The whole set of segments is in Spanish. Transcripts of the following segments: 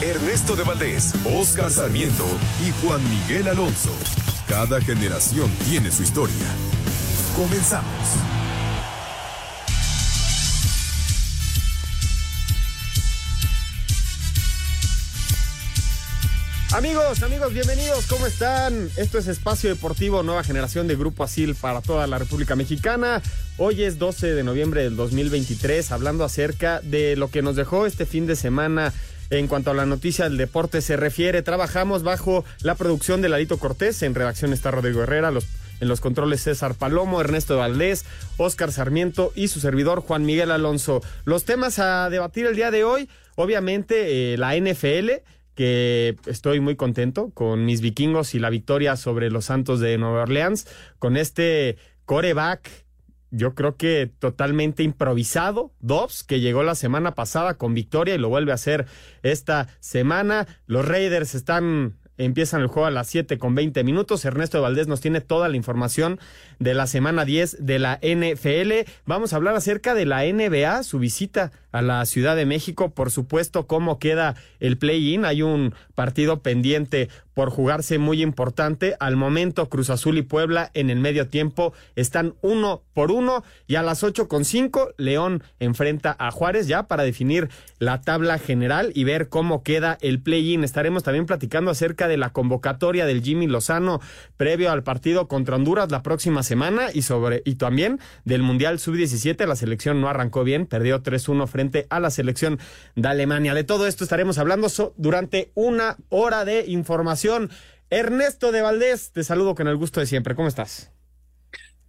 Ernesto de Valdés, Oscar Sarmiento y Juan Miguel Alonso. Cada generación tiene su historia. Comenzamos. Amigos, amigos, bienvenidos, ¿cómo están? Esto es Espacio Deportivo Nueva Generación de Grupo Asil para toda la República Mexicana. Hoy es 12 de noviembre del 2023, hablando acerca de lo que nos dejó este fin de semana en cuanto a la noticia del deporte se refiere. Trabajamos bajo la producción de Lalito Cortés, en redacción está Rodrigo Herrera, los, en los controles César Palomo, Ernesto Valdés, Oscar Sarmiento y su servidor Juan Miguel Alonso. Los temas a debatir el día de hoy, obviamente eh, la NFL que estoy muy contento con mis vikingos y la victoria sobre los Santos de Nueva Orleans, con este coreback, yo creo que totalmente improvisado, Dobbs, que llegó la semana pasada con victoria y lo vuelve a hacer esta semana. Los Raiders están empiezan el juego a las 7 con 20 minutos. Ernesto Valdés nos tiene toda la información de la semana 10 de la NFL. Vamos a hablar acerca de la NBA, su visita a la Ciudad de México, por supuesto, cómo queda el play-in. Hay un partido pendiente por jugarse muy importante. Al momento, Cruz Azul y Puebla en el medio tiempo están uno por uno y a las ocho con cinco, León enfrenta a Juárez ya para definir la tabla general y ver cómo queda el play-in. Estaremos también platicando acerca de la convocatoria del Jimmy Lozano previo al partido contra Honduras la próxima semana y sobre y también del Mundial Sub-17. La selección no arrancó bien, perdió 3-1 frente a la selección de Alemania. De todo esto estaremos hablando durante una hora de información. Ernesto de Valdés, te saludo con el gusto de siempre. ¿Cómo estás?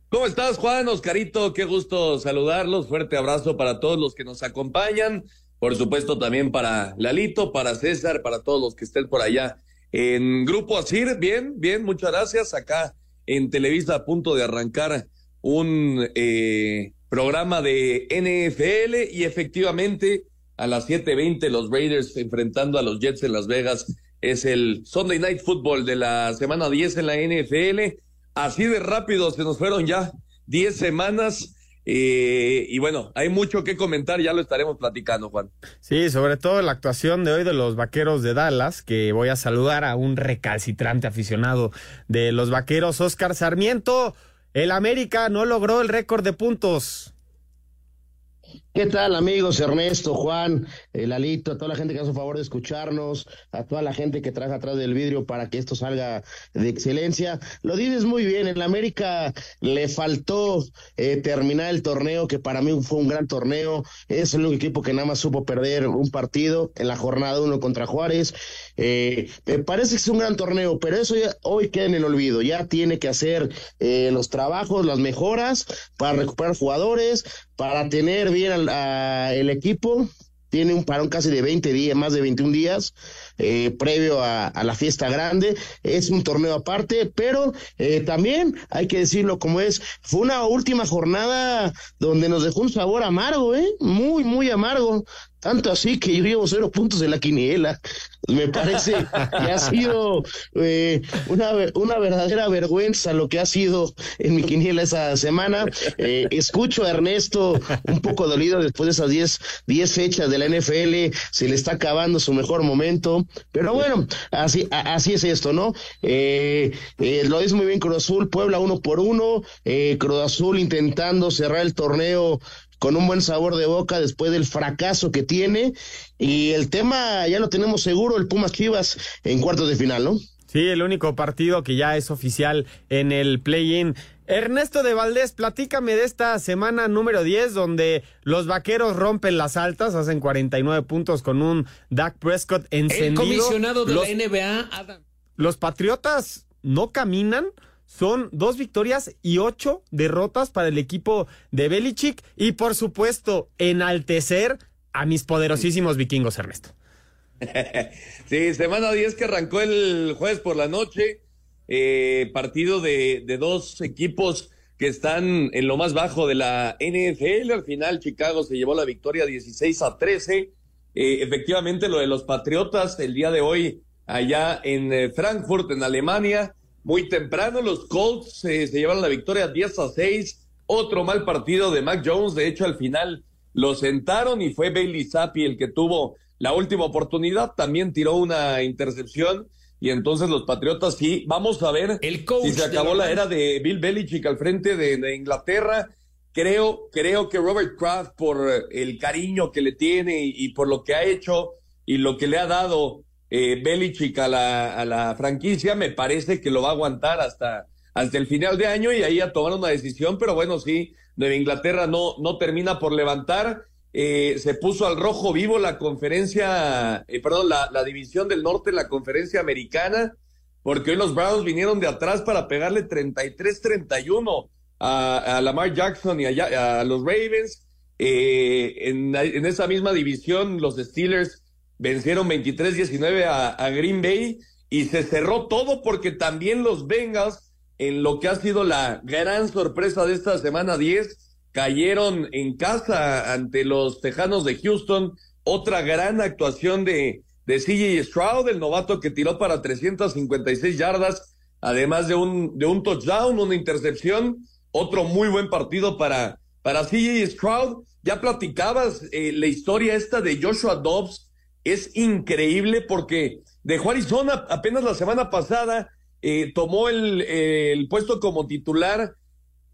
¿Cómo estás, Juan? Oscarito, qué gusto saludarlos. Fuerte abrazo para todos los que nos acompañan. Por supuesto, también para Lalito, para César, para todos los que estén por allá en Grupo Asir. Bien, bien, muchas gracias. Acá en Televisa a punto de arrancar un eh, programa de NFL y efectivamente a las 7:20 los Raiders enfrentando a los Jets en Las Vegas. Es el Sunday Night Football de la semana 10 en la NFL. Así de rápido se nos fueron ya 10 semanas. Eh, y bueno, hay mucho que comentar, ya lo estaremos platicando, Juan. Sí, sobre todo la actuación de hoy de los Vaqueros de Dallas, que voy a saludar a un recalcitrante aficionado de los Vaqueros, Oscar Sarmiento. El América no logró el récord de puntos. ¿Qué tal amigos? Ernesto, Juan, el Alito, a toda la gente que hace favor de escucharnos, a toda la gente que trabaja atrás del vidrio para que esto salga de excelencia. Lo dices muy bien, en la América le faltó eh, terminar el torneo, que para mí fue un gran torneo. Es el único equipo que nada más supo perder un partido en la jornada uno contra Juárez. Eh, me parece que es un gran torneo, pero eso ya, hoy queda en el olvido. Ya tiene que hacer eh, los trabajos, las mejoras para recuperar jugadores, para tener bien al, el equipo. Tiene un parón casi de 20 días, más de 21 días, eh, previo a, la fiesta grande. Es un torneo aparte, pero eh, también hay que decirlo como es. Fue una última jornada donde nos dejó un sabor amargo, ¿eh? Muy, muy amargo. Tanto así que yo llevo cero puntos en la quiniela. Me parece que ha sido eh, una, una verdadera vergüenza lo que ha sido en mi quiniela esa semana. Eh, escucho a Ernesto un poco dolido después de esas 10 diez fechas de la NFL. Se le está acabando su mejor momento. Pero bueno, así, así es esto, ¿no? Eh, eh, lo dice muy bien Cruz Azul, Puebla uno por uno. Eh, Cruz Azul intentando cerrar el torneo con un buen sabor de boca después del fracaso que tiene. Y el tema ya lo tenemos seguro, el Pumas Chivas en cuartos de final, ¿no? Sí, el único partido que ya es oficial en el play-in. Ernesto de Valdés, platícame de esta semana número 10 donde los vaqueros rompen las altas, hacen 49 puntos con un Dak Prescott encendido. El comisionado de los, la NBA, Adam. Los Patriotas no caminan, son dos victorias y ocho derrotas para el equipo de Belichick y por supuesto enaltecer a mis poderosísimos vikingos, Ernesto. Sí, semana 10 que arrancó el jueves por la noche, eh, partido de, dos equipos que están en lo más bajo de la NFL. Al final Chicago se llevó la victoria 16 a 13. Eh, efectivamente, lo de los Patriotas el día de hoy allá en eh, Frankfurt, en Alemania, muy temprano los Colts se llevan la victoria 10 a 6. Otro mal partido de Mac Jones. De hecho, al final lo sentaron y fue Bailey Zappi el que tuvo la última oportunidad. También tiró una intercepción y entonces los Patriotas sí, vamos a ver el coach si se acabó la era de Bill Belichick al frente de, Inglaterra. Creo, creo que Robert Kraft, por el cariño que le tiene y, por lo que ha hecho y lo que le ha dado eh, Belichick a la, a la franquicia, me parece que lo va a aguantar hasta, hasta el final de año y ahí a tomar una decisión. Pero bueno, sí, Nueva Inglaterra no, no termina por levantar eh, se puso al rojo vivo la conferencia, eh, perdón, la, división del norte, la conferencia americana, porque hoy los Browns vinieron de atrás para pegarle 33-31 a, a, Lamar Jackson y a, los Ravens. Eh, en, en, esa misma división, los Steelers vencieron 23-19 a, a Green Bay y se cerró todo porque también los Bengals, en lo que ha sido la gran sorpresa de esta semana 10, cayeron en casa ante los Tejanos de Houston. Otra gran actuación de, de CJ Stroud, el novato que tiró para 356 yardas, además de un, de un touchdown, una intercepción. Otro muy buen partido para, para CJ Stroud. Ya platicabas eh, la historia esta de Joshua Dobbs. Es increíble porque dejó Arizona apenas la semana pasada, eh, tomó el, el puesto como titular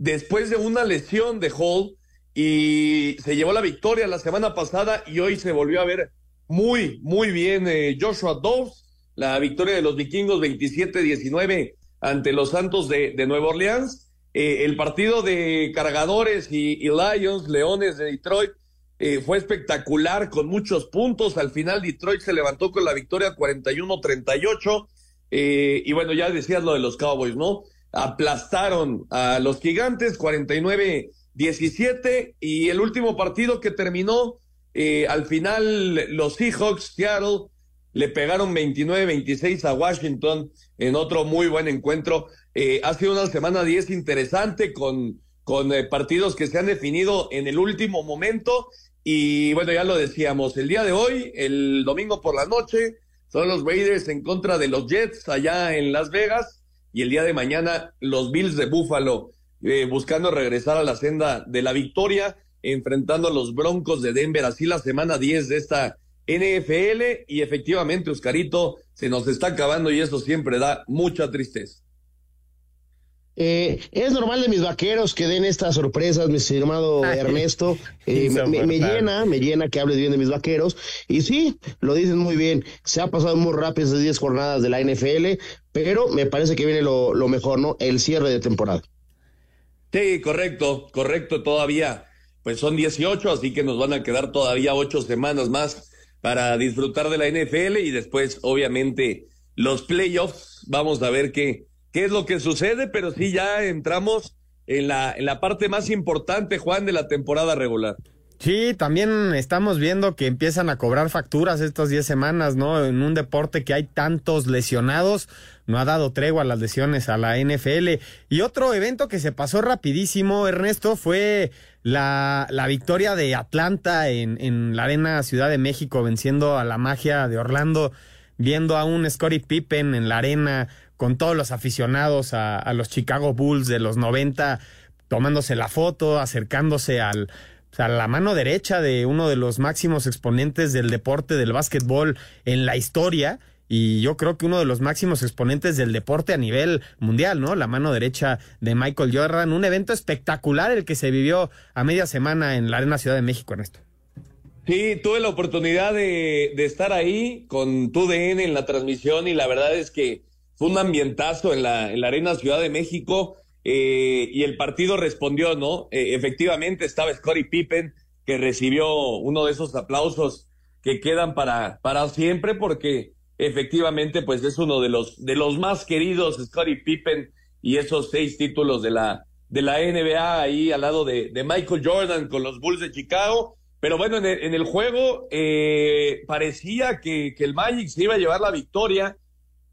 después de una lesión de Hall y se llevó la victoria la semana pasada y hoy se volvió a ver muy, muy bien eh, Joshua Dobbs, la victoria de los vikingos 27-19 ante los Santos de, de Nueva Orleans. Eh, el partido de Cargadores y, Lions, Leones de Detroit, eh, fue espectacular con muchos puntos. Al final Detroit se levantó con la victoria 41-38. y bueno, ya decías lo de los Cowboys, ¿no? Aplastaron a los gigantes 49-17 y el último partido que terminó eh, al final los Seahawks Seattle le pegaron 29-26 a Washington en otro muy buen encuentro. Eh, ha sido una semana 10 interesante con, con eh, partidos que se han definido en el último momento y bueno, ya lo decíamos, el día de hoy, el domingo por la noche, son los Raiders en contra de los Jets allá en Las Vegas y el día de mañana los Bills de Buffalo eh, buscando regresar a la senda de la victoria, enfrentando a los Broncos de Denver, así la semana 10 de esta NFL y efectivamente, Oscarito, se nos está acabando y eso siempre da mucha tristeza. Eh, es normal de mis vaqueros que den estas sorpresas, mi estimado Ernesto. Eh, me, llena, me llena que hables bien de mis vaqueros. Y sí, lo dices muy bien. Se ha pasado muy rápido esas 10 jornadas de la NFL, pero me parece que viene lo, lo mejor, ¿no? El cierre de temporada. Sí, correcto, correcto todavía. Pues son 18, así que nos van a quedar todavía ocho semanas más para disfrutar de la NFL y después, obviamente, los playoffs. Vamos a ver qué qué es lo que sucede, pero sí ya entramos en la, en la parte más importante, Juan, de la temporada regular. Sí, también estamos viendo que empiezan a cobrar facturas estas 10 semanas, ¿no? En un deporte que hay tantos lesionados, no ha dado tregua a las lesiones a la NFL. Y otro evento que se pasó rapidísimo, Ernesto, fue la, la victoria de Atlanta en, en la Arena Ciudad de México, venciendo a la magia de Orlando, viendo a un Scottie Pippen en la arena con todos los aficionados a, los Chicago Bulls de los 90, tomándose la foto, acercándose al, a la mano derecha de uno de los máximos exponentes del deporte del básquetbol en la historia. Y yo creo que uno de los máximos exponentes del deporte a nivel mundial, ¿no? La mano derecha de Michael Jordan. Un evento espectacular el que se vivió a media semana en la Arena Ciudad de México, Ernesto. Sí, tuve la oportunidad de, de estar ahí con tu DN en la transmisión y la verdad es que fue un ambientazo en la, en la Arena Ciudad de México eh, y el partido respondió, ¿no? Eh, efectivamente estaba Scottie Pippen que recibió uno de esos aplausos que quedan para, para siempre porque efectivamente pues es uno de los, de los más queridos Scottie Pippen y esos seis títulos de la, de la NBA ahí al lado de, Michael Jordan con los Bulls de Chicago. Pero bueno, en el, en el juego eh, parecía que, que el Magic se iba a llevar la victoria.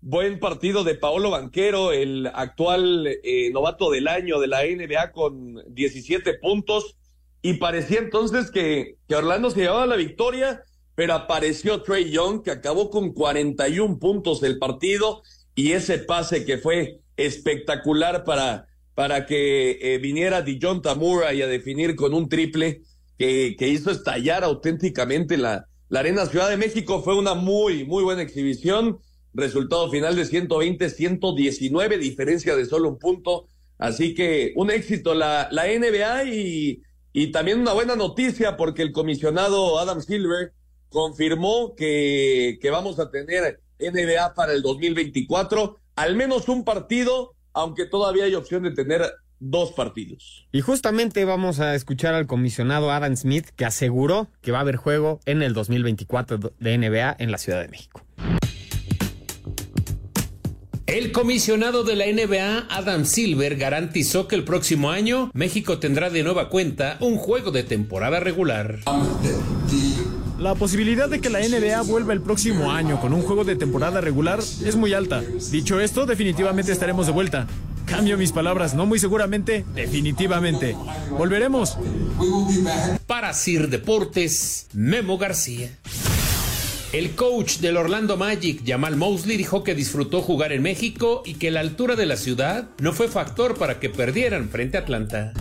Buen partido de Paolo Banquero, el actual eh, novato del año de la NBA con 17 puntos. Y parecía entonces que, que Orlando se llevaba la victoria, pero apareció Trey Young, que acabó con 41 puntos del partido y ese pase que fue espectacular para, para que eh, viniera Dijon Tamura y a definir con un triple que, que hizo estallar auténticamente la, la Arena Ciudad de México. Fue una muy, muy buena exhibición. Resultado final de 120-119, diferencia de solo un punto. Así que un éxito la, la NBA y, también una buena noticia porque el comisionado Adam Silver confirmó que, que vamos a tener NBA para el 2024, al menos un partido, aunque todavía hay opción de tener dos partidos. Y justamente vamos a escuchar al comisionado Adam Smith que aseguró que va a haber juego en el 2024 de NBA en la Ciudad de México. El comisionado de la NBA, Adam Silver, garantizó que el próximo año México tendrá de nueva cuenta un juego de temporada regular. La posibilidad de que la NBA vuelva el próximo año con un juego de temporada regular es muy alta. Dicho esto, definitivamente estaremos de vuelta. Cambio mis palabras, no muy seguramente, definitivamente. Volveremos. Para Sir Deportes, Memo García. El coach del Orlando Magic, Jamal Mosley, dijo que disfrutó jugar en México y que la altura de la ciudad no fue factor para que perdieran frente a Atlanta.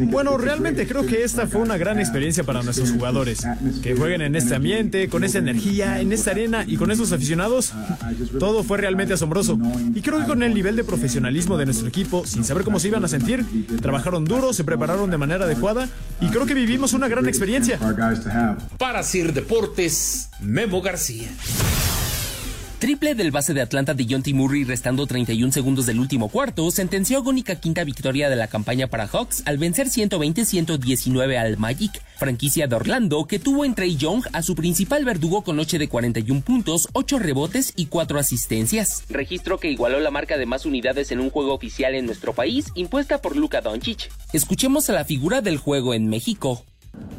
Bueno, realmente creo que esta fue una gran experiencia para nuestros jugadores. Que jueguen en este ambiente, con esa energía, en esta arena y con esos aficionados. Todo fue realmente asombroso. Y creo que con el nivel de profesionalismo de nuestro equipo, sin saber cómo se iban a sentir, trabajaron duro, se prepararon de manera adecuada y creo que vivimos una gran experiencia. Para Sir Deportes, Memo García. Triple del base de Atlanta de John T. Murray restando 31 segundos del último cuarto sentenció agónica quinta victoria de la campaña para Hawks al vencer 120-119 al Magic, franquicia de Orlando que tuvo en Trey Young a su principal verdugo con noche de 41 puntos, 8 rebotes y 4 asistencias. Registro que igualó la marca de más unidades en un juego oficial en nuestro país impuesta por Luka Doncic. Escuchemos a la figura del juego en México.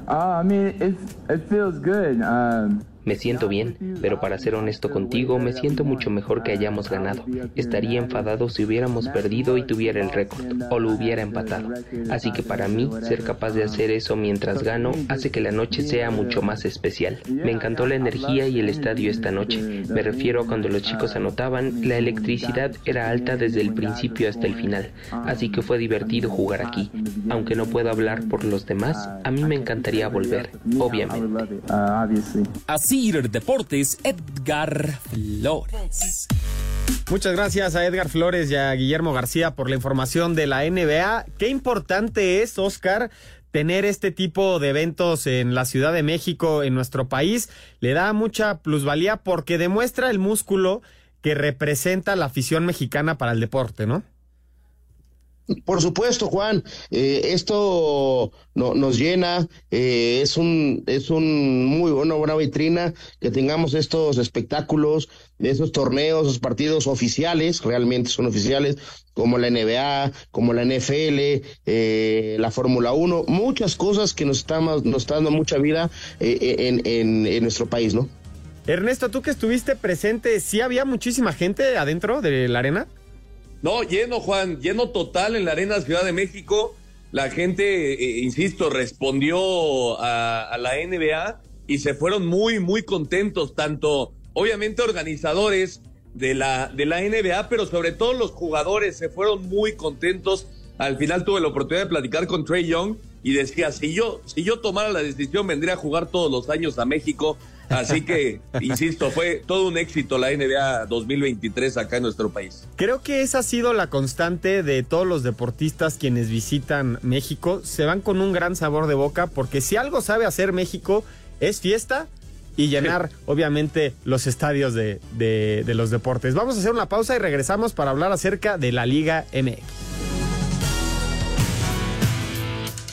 Uh, I mean, it, it feels good. Um, Me siento bien, pero para ser honesto contigo, me siento mucho mejor que hayamos ganado. Estaría enfadado si hubiéramos perdido y tuviera el récord, o lo hubiera empatado. Así que para mí, ser capaz de hacer eso mientras gano hace que la noche sea mucho más especial. Me encantó la energía y el estadio esta noche. Me refiero a cuando los chicos anotaban, la electricidad era alta desde el principio hasta el final. Así que fue divertido jugar aquí. Aunque no puedo hablar por los demás, a mí me encantaría volver, obviamente. Así Deportes, Edgar Flores. Muchas gracias a Edgar Flores y a Guillermo García por la información de la NBA. Qué importante es, Oscar, tener este tipo de eventos en la Ciudad de México, en nuestro país. Le da mucha plusvalía porque demuestra el músculo que representa la afición mexicana para el deporte, ¿no? Por supuesto, Juan, eh, esto no, nos llena, eh, es un es un muy buena, buena vitrina que tengamos estos espectáculos, esos torneos, esos partidos oficiales, realmente son oficiales, como la NBA, como la NFL, eh, la Fórmula 1, muchas cosas que nos estamos nos está dando mucha vida en, en, en nuestro país, ¿no? Ernesto, tú que estuviste presente, ¿sí había muchísima gente adentro de la arena? No, lleno, Juan, lleno total en la Arena Ciudad de México. La gente, eh, insisto, respondió a, a, la NBA y se fueron muy, muy contentos, tanto obviamente organizadores de la, de la NBA, pero sobre todo los jugadores se fueron muy contentos. Al final tuve la oportunidad de platicar con Trey Young y decía, si yo, si yo tomara la decisión, vendría a jugar todos los años a México. Así que, insisto, fue todo un éxito la NBA 2023 acá en nuestro país. Creo que esa ha sido la constante de todos los deportistas quienes visitan México. Se van con un gran sabor de boca porque si algo sabe hacer México es fiesta y llenar, obviamente, los estadios de, de, de los deportes. Vamos a hacer una pausa y regresamos para hablar acerca de la Liga MX.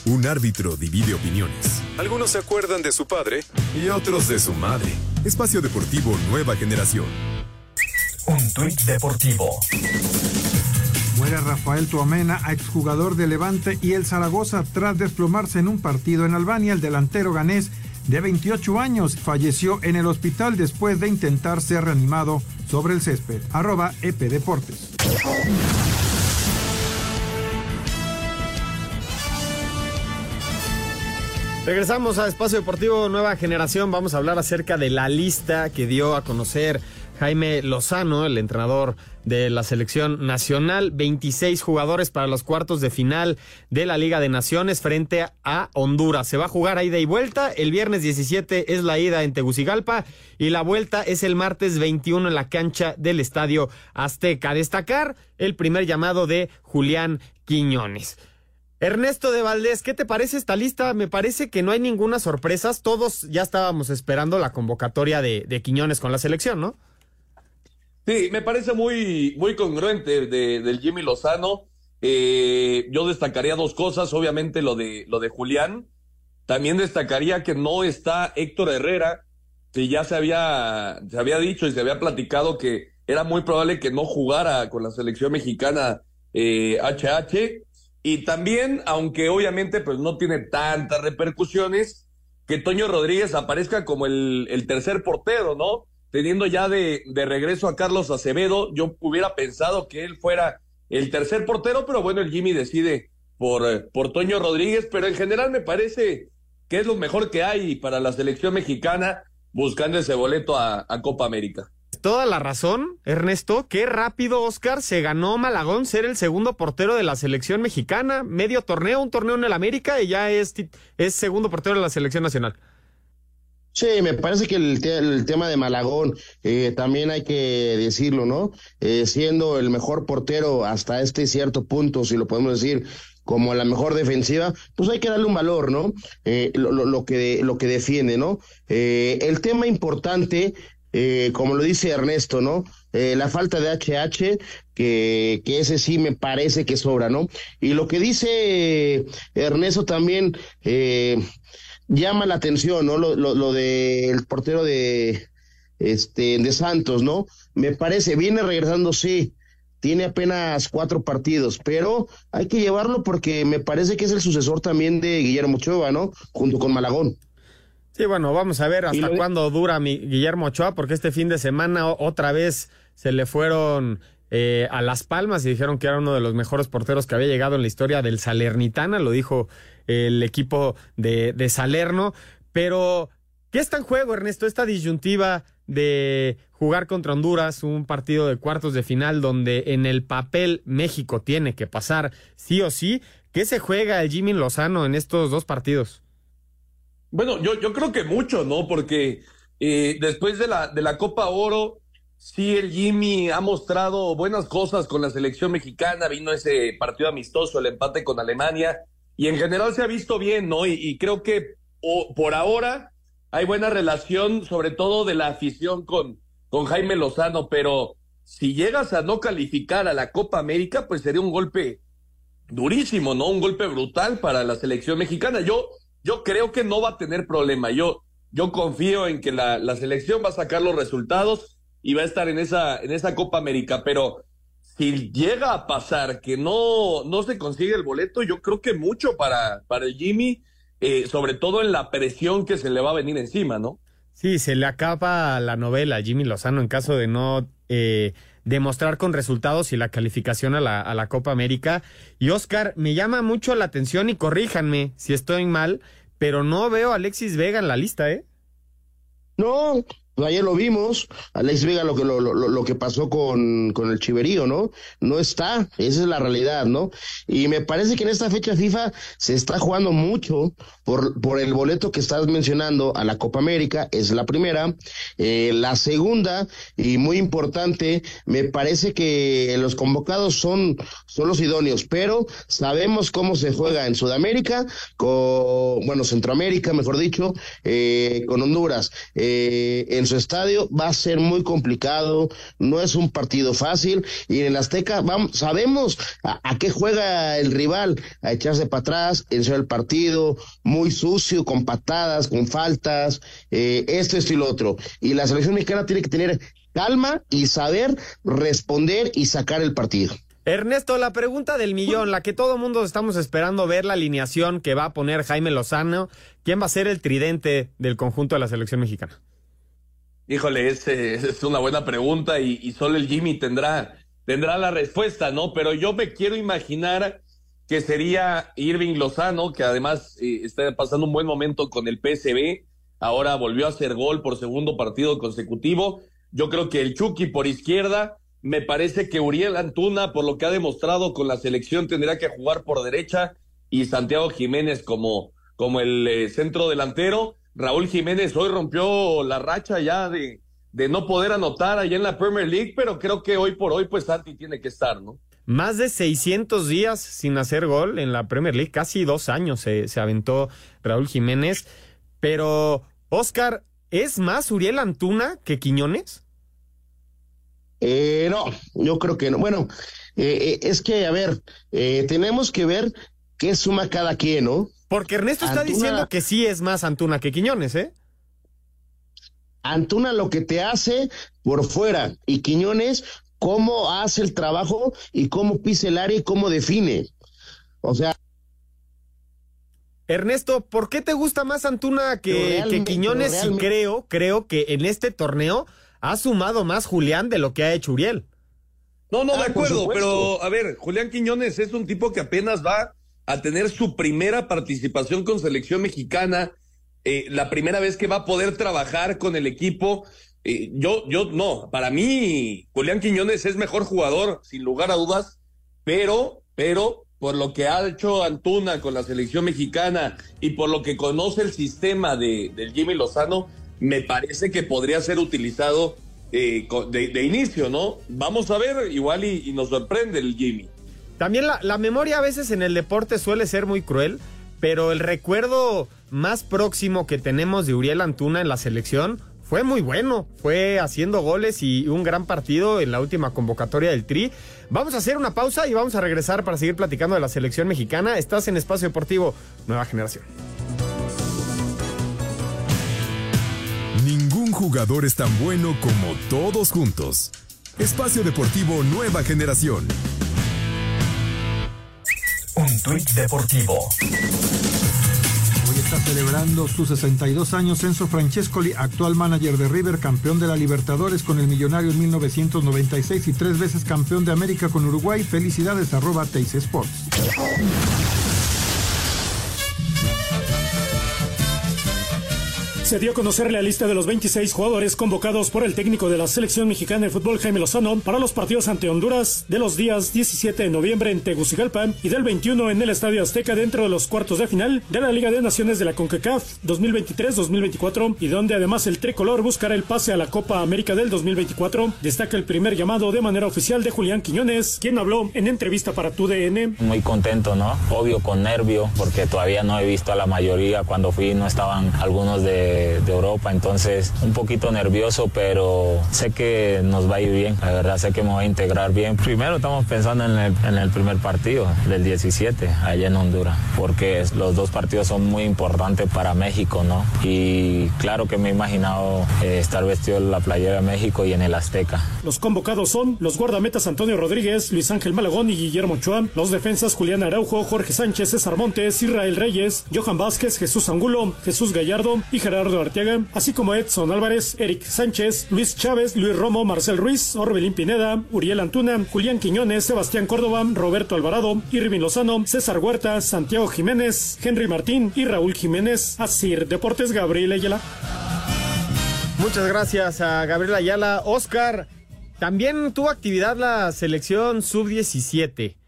Un árbitro divide opiniones. Algunos se acuerdan de su padre y otros de su madre. Espacio Deportivo Nueva Generación. Un tuit deportivo. Muere Rafael Tuamena, exjugador de Levante y el Zaragoza tras desplomarse en un partido en Albania. El delantero ganés de 28 años falleció en el hospital después de intentar ser reanimado sobre el césped. Arroba EP Deportes. Regresamos a Espacio Deportivo Nueva Generación. Vamos a hablar acerca de la lista que dio a conocer Jaime Lozano, el entrenador de la selección nacional. 26 jugadores para los cuartos de final de la Liga de Naciones frente a Honduras. Se va a jugar a ida y vuelta. El viernes 17 es la ida en Tegucigalpa y la vuelta es el martes 21 en la cancha del Estadio Azteca. destacar el primer llamado de Julián Quiñones. Ernesto de Valdés, ¿qué te parece esta lista? Me parece que no hay ninguna sorpresa. Todos ya estábamos esperando la convocatoria de, Quiñones con la selección, ¿no? Sí, me parece muy, muy congruente de, del Jimmy Lozano. Eh, yo destacaría dos cosas, obviamente lo de, lo de Julián. También destacaría que no está Héctor Herrera, que ya se había, se había dicho y se había platicado que era muy probable que no jugara con la selección mexicana eh, HH. Y también, aunque obviamente pues no tiene tantas repercusiones, que Toño Rodríguez aparezca como el, el tercer portero, ¿no? teniendo ya de, de, regreso a Carlos Acevedo, yo hubiera pensado que él fuera el tercer portero, pero bueno, el Jimmy decide por, por Toño Rodríguez, pero en general me parece que es lo mejor que hay para la selección mexicana buscando ese boleto a, a Copa América. Toda la razón, Ernesto. Qué rápido, Oscar, se ganó Malagón ser el segundo portero de la selección mexicana. Medio torneo, un torneo en el América y ya es, es segundo portero de la selección nacional. Sí, me parece que el, tema de Malagón eh, también hay que decirlo, ¿no? Eh, siendo el mejor portero hasta este cierto punto, si lo podemos decir, como la mejor defensiva, pues hay que darle un valor, ¿no? Eh, lo, que, lo que defiende, ¿no? El tema importante, eh, como lo dice Ernesto, ¿no? Eh, la falta de HH, que, que ese sí me parece que sobra, ¿no? Y lo que dice Ernesto también, eh, llama la atención, ¿no? Lo, del portero de, este, de Santos, ¿no? Me parece, viene regresando, sí, tiene apenas cuatro partidos, pero hay que llevarlo porque me parece que es el sucesor también de Guillermo Ochoa, ¿no? Junto con Malagón. Sí, bueno, vamos a ver hasta cuándo dura mi Guillermo Ochoa, porque este fin de semana otra vez se le fueron eh, a Las Palmas y dijeron que era uno de los mejores porteros que había llegado en la historia del Salernitana, lo dijo el equipo de, de Salerno. Pero, ¿qué está en juego, Ernesto? Esta disyuntiva de jugar contra Honduras, un partido de cuartos de final donde en el papel México tiene que pasar sí o sí. ¿Qué se juega el Jimmy Lozano en estos dos partidos? Bueno, yo, yo creo que mucho, ¿no? Porque eh, después de la, de la Copa Oro, sí, el Jimmy ha mostrado buenas cosas con la selección mexicana. Vino ese partido amistoso, el empate con Alemania y en general se ha visto bien, ¿no? Y, y creo que por ahora hay buena relación, sobre todo de la afición con, con Jaime Lozano, pero si llegas a no calificar a la Copa América, pues sería un golpe durísimo, ¿no? Un golpe brutal para la selección mexicana. Yo, yo creo que no va a tener problema. Yo, yo confío en que la, la selección va a sacar los resultados y va a estar en esa, en esa Copa América, pero si llega a pasar que no, no se consigue el boleto, yo creo que mucho para, para Jimmy, eh, sobre todo en la presión que se le va a venir encima, ¿no? Sí, se le acaba la novela a Jimmy Lozano en caso de no eh, demostrar con resultados y la calificación a la, a la Copa América. Y Oscar, me llama mucho la atención y corríjanme si estoy mal, pero no veo a Alexis Vega en la lista, ¿eh? No, ayer lo vimos, Alex Vega, lo que, lo, lo, lo, que pasó con, con el Chiverío, ¿no? No está, esa es la realidad, ¿no? Y me parece que en esta fecha FIFA se está jugando mucho por, por el boleto que estás mencionando a la Copa América, es la primera. Eh, la segunda, y muy importante, me parece que los convocados son, son los idóneos, pero sabemos cómo se juega en Sudamérica, con, bueno, Centroamérica, mejor dicho, eh, con Honduras. Eh, su estadio va a ser muy complicado, no es un partido fácil y en el Azteca vamos, sabemos a, qué juega el rival, a echarse para atrás, en el partido, muy sucio, con patadas, con faltas, eh, esto, esto y lo otro. Y la selección mexicana tiene que tener calma y saber responder y sacar el partido. Ernesto, la pregunta del millón, la que todo mundo estamos esperando ver la alineación que va a poner Jaime Lozano. ¿Quién va a ser el tridente del conjunto de la selección mexicana? Híjole, es, es una buena pregunta y, y, solo el Jimmy tendrá, tendrá la respuesta, ¿no? Pero yo me quiero imaginar que sería Irving Lozano, que además eh, está pasando un buen momento con el PSB. Ahora volvió a hacer gol por segundo partido consecutivo. Yo creo que el Chucky por izquierda me parece que Uriel Antuna, por lo que ha demostrado con la selección, tendrá que jugar por derecha y Santiago Jiménez como, como el eh, centro delantero. Raúl Jiménez hoy rompió la racha ya de, de no poder anotar allá en la Premier League, pero creo que hoy por hoy, pues Santi tiene que estar, ¿no? Más de 600 días sin hacer gol en la Premier League, casi dos años se, se aventó Raúl Jiménez. Pero, Oscar, ¿es más Uriel Antuna que Quiñones? Eh, no, yo creo que no. Bueno, eh, es que, a ver, eh, tenemos que ver qué suma cada quien, ¿no? Porque Ernesto está diciendo que sí es más Antuna que Quiñones, ¿eh? Antuna lo que te hace por fuera y Quiñones cómo hace el trabajo y cómo pisa el área y cómo define. O sea. Ernesto, ¿por qué te gusta más Antuna que, que Quiñones? Y creo, creo que en este torneo ha sumado más Julián de lo que ha hecho Uriel. No, no, ah, de acuerdo, pero a ver, Julián Quiñones es un tipo que apenas va a tener su primera participación con selección mexicana, eh, la primera vez que va a poder trabajar con el equipo. Eh, yo, yo, no, para mí, Julián Quiñones es mejor jugador, sin lugar a dudas, pero, pero, por lo que ha hecho Antuna con la selección mexicana y por lo que conoce el sistema de, del Jimmy Lozano, me parece que podría ser utilizado eh, de, inicio, ¿no? Vamos a ver, igual y, y nos sorprende el Jimmy. También la, la, memoria a veces en el deporte suele ser muy cruel, pero el recuerdo más próximo que tenemos de Uriel Antuna en la selección fue muy bueno. Fue haciendo goles y un gran partido en la última convocatoria del Tri. Vamos a hacer una pausa y vamos a regresar para seguir platicando de la selección mexicana. Estás en Espacio Deportivo Nueva Generación. Ningún jugador es tan bueno como todos juntos. Espacio Deportivo Nueva Generación. Tuit deportivo. Hoy está celebrando sus 62 años Enzo Francescoli, actual manager de River, campeón de la Libertadores con el Millonario en 1996 y tres veces campeón de América con Uruguay. Felicidades arroba Teis Sports. Se dio a conocer la lista de los 26 jugadores convocados por el técnico de la selección mexicana de fútbol Jaime Lozano para los partidos ante Honduras de los días 17 de noviembre en Tegucigalpa y del 21 en el Estadio Azteca dentro de los cuartos de final de la Liga de Naciones de la CONCACAF 2023-2024 y donde además el tricolor buscará el pase a la Copa América del 2024. Destaca el primer llamado de manera oficial de Julián Quiñones, quien habló en entrevista para TUDN. Muy contento, ¿no? Obvio con nervio porque todavía no he visto a la mayoría. Cuando fui no estaban algunos de de, Europa, entonces un poquito nervioso, pero sé que nos va a ir bien, la verdad sé que me voy a integrar bien. Primero estamos pensando en el, en el primer partido del 17, allá en Honduras, porque los dos partidos son muy importantes para México, ¿no? Y claro que me he imaginado eh, estar vestido en la playera de México y en el Azteca. Los convocados son los guardametas Antonio Rodríguez, Luis Ángel Malagón y Guillermo Chua, los defensas Julián Araujo, Jorge Sánchez, César Montes, Israel Reyes, Johan Vázquez, Jesús Angulo, Jesús Gallardo y Gerardo Arteaga, así como Edson Álvarez, Eric Sánchez, Luis Chávez, Luis Romo, Marcel Ruiz, Orbelín Pineda, Uriel Antuna, Julián Quiñones, Sebastián Córdoba, Roberto Alvarado, Irving Lozano, César Huerta, Santiago Jiménez, Henry Martín y Raúl Jiménez. Asir Deportes, Gabriel Ayala. Muchas gracias a Gabriel Ayala. Oscar, también tuvo actividad la selección sub-17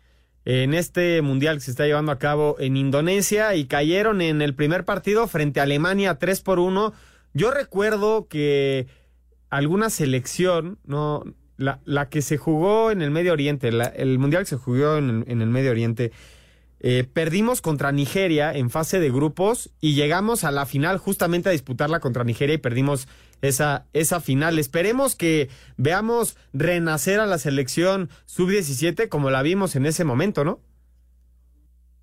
en este mundial que se está llevando a cabo en Indonesia y cayeron en el primer partido frente a Alemania 3 por 1. Yo recuerdo que alguna selección, no, la, la que se jugó en el Medio Oriente, el mundial que se jugó en, en el Medio Oriente, eh, perdimos contra Nigeria en fase de grupos y llegamos a la final justamente a disputarla contra Nigeria y perdimos esa, esa final. Esperemos que veamos renacer a la selección sub-17 como la vimos en ese momento, ¿no?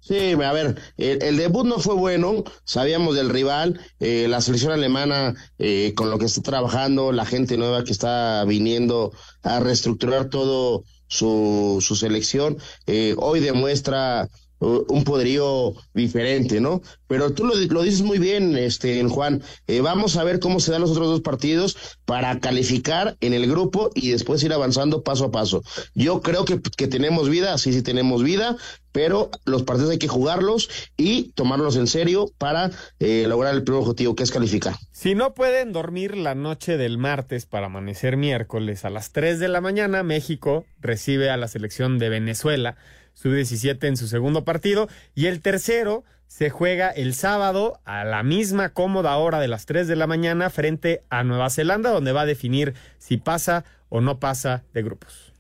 Sí, a ver, el, debut no fue bueno, sabíamos del rival, eh, la selección alemana eh, con lo que está trabajando, la gente nueva que está viniendo a reestructurar todo su, su selección. Eh, hoy demuestra un poderío diferente, ¿no? Pero tú lo, lo dices muy bien, este, Juan. Eh, vamos a ver cómo se dan los otros dos partidos para calificar en el grupo y después ir avanzando paso a paso. Yo creo que, que tenemos vida, sí, sí tenemos vida, pero los partidos hay que jugarlos y tomarlos en serio para eh, lograr el primer objetivo, que es calificar. Si no pueden dormir la noche del martes para amanecer miércoles a las 3 de la mañana, México recibe a la selección de Venezuela sub-17 en su segundo partido y el tercero se juega el sábado a la misma cómoda hora de las 3 de la mañana frente a Nueva Zelanda donde va a definir si pasa o no pasa de grupos.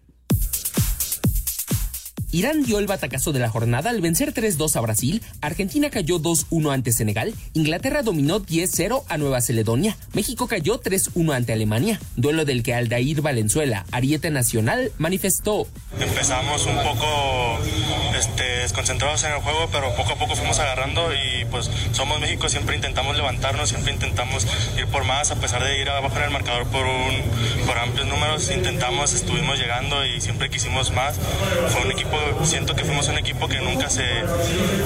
Irán dio el batacazo de la jornada al vencer 3-2 a Brasil, Argentina cayó 2-1 ante Senegal, Inglaterra dominó 10-0 a Nueva Caledonia, México cayó 3-1 ante Alemania, duelo del que Aldair Valenzuela, Ariete Nacional, manifestó. Empezamos un poco este, desconcentrados en el juego, pero poco a poco fuimos agarrando y pues somos México, siempre intentamos levantarnos, siempre intentamos ir por más, a pesar de ir abajo en el marcador por, un, por amplios números, intentamos, estuvimos llegando y siempre quisimos más. Fue un equipo siento que fuimos un equipo que nunca se,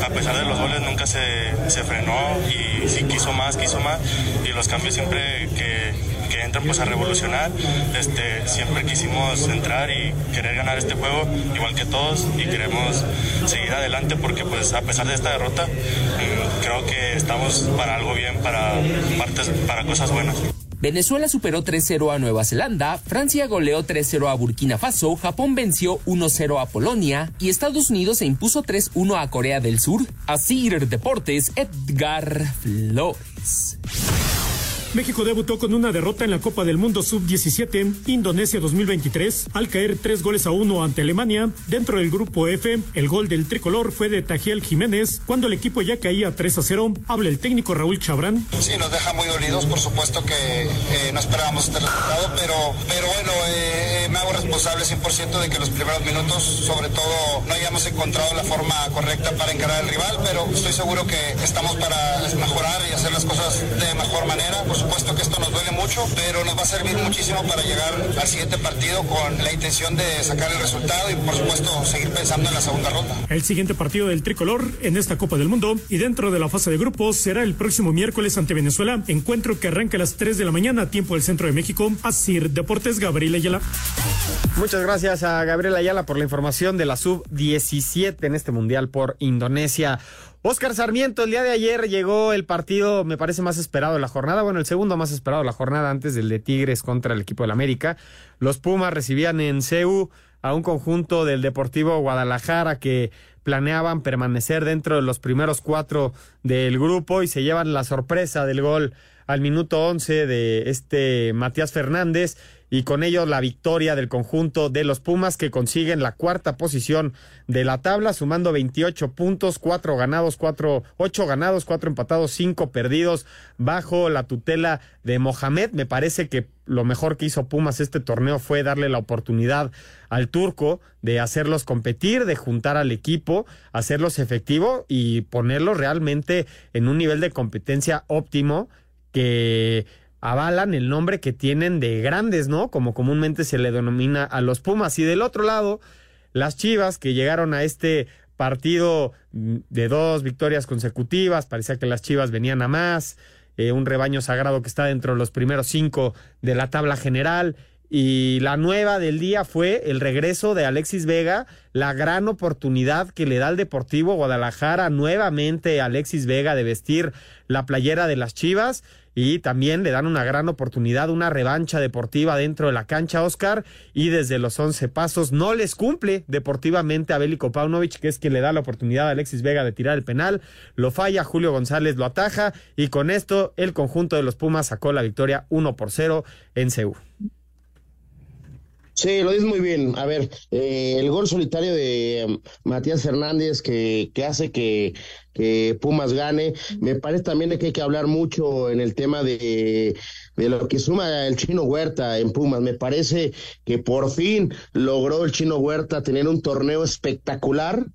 a pesar de los goles, nunca se, se frenó y si quiso más, quiso más. Y los cambios siempre que, que entran pues a revolucionar, este, siempre quisimos entrar y querer ganar este juego, igual que todos, y queremos seguir adelante porque pues a pesar de esta derrota, mm, creo que estamos para algo bien, para, partes, para cosas buenas. Venezuela superó 3-0 a Nueva Zelanda, Francia goleó 3-0 a Burkina Faso, Japón venció 1-0 a Polonia y Estados Unidos se impuso 3-1 a Corea del Sur. Así Deportes, Edgar Flores. México debutó con una derrota en la Copa del Mundo Sub-17 Indonesia 2023 al caer tres goles a uno ante Alemania. Dentro del grupo F, el gol del tricolor fue de Tajiel Jiménez cuando el equipo ya caía 3 a 0. Habla el técnico Raúl Chabrán. Sí, nos deja muy dolidos, por supuesto que eh, no esperábamos este resultado, pero, pero bueno, eh, hago responsable 100% de que los primeros minutos, sobre todo, no hayamos encontrado la forma correcta para encarar al rival, pero estoy seguro que estamos para mejorar y hacer las cosas de mejor manera supuesto que esto nos duele mucho, pero nos va a servir muchísimo para llegar al siguiente partido con la intención de sacar el resultado y por supuesto seguir pensando en la segunda ronda. El siguiente partido del tricolor en esta Copa del Mundo y dentro de la fase de grupos será el próximo miércoles ante Venezuela, encuentro que arranca a las 3 de la mañana, tiempo del centro de México. Asir Deportes, Gabriel Ayala. Muchas gracias a Gabriel Ayala por la información de la sub-17 en este mundial por Indonesia. Oscar Sarmiento, el día de ayer llegó el partido, me parece, más esperado de la jornada. Bueno, el segundo más esperado de la jornada antes del de Tigres contra el equipo del América. Los Pumas recibían en CEU a un conjunto del Deportivo Guadalajara que planeaban permanecer dentro de los primeros cuatro del grupo y se llevan la sorpresa del gol al minuto once de este Matías Fernández y con ello la victoria del conjunto de los Pumas que consiguen la cuarta posición de la tabla sumando 28 puntos, 4 ganados, 4 8 ganados, 4 empatados, 5 perdidos bajo la tutela de Mohamed. Me parece que lo mejor que hizo Pumas este torneo fue darle la oportunidad al turco de hacerlos competir, de juntar al equipo, hacerlos efectivo y ponerlos realmente en un nivel de competencia óptimo que avalan el nombre que tienen de grandes, ¿no? Como comúnmente se le denomina a los Pumas. Y del otro lado, las Chivas que llegaron a este partido de dos victorias consecutivas, parecía que las Chivas venían a más, eh, un rebaño sagrado que está dentro de los primeros cinco de la tabla general. Y la nueva del día fue el regreso de Alexis Vega, la gran oportunidad que le da al Deportivo Guadalajara nuevamente a Alexis Vega de vestir la playera de las Chivas y también le dan una gran oportunidad, una revancha deportiva dentro de la cancha, Oscar, y desde los once pasos no les cumple deportivamente a Bélico Paunovic, que es quien le da la oportunidad a Alexis Vega de tirar el penal, lo falla, Julio González lo ataja, y con esto el conjunto de los Pumas sacó la victoria 1 por 0 en Seúl. Sí, lo dices muy bien. A ver, eh, el gol solitario de um, Matías Fernández que, que hace que, que, Pumas gane. Me parece también que hay que hablar mucho en el tema de, de lo que suma el chino Huerta en Pumas. Me parece que por fin logró el chino Huerta tener un torneo espectacular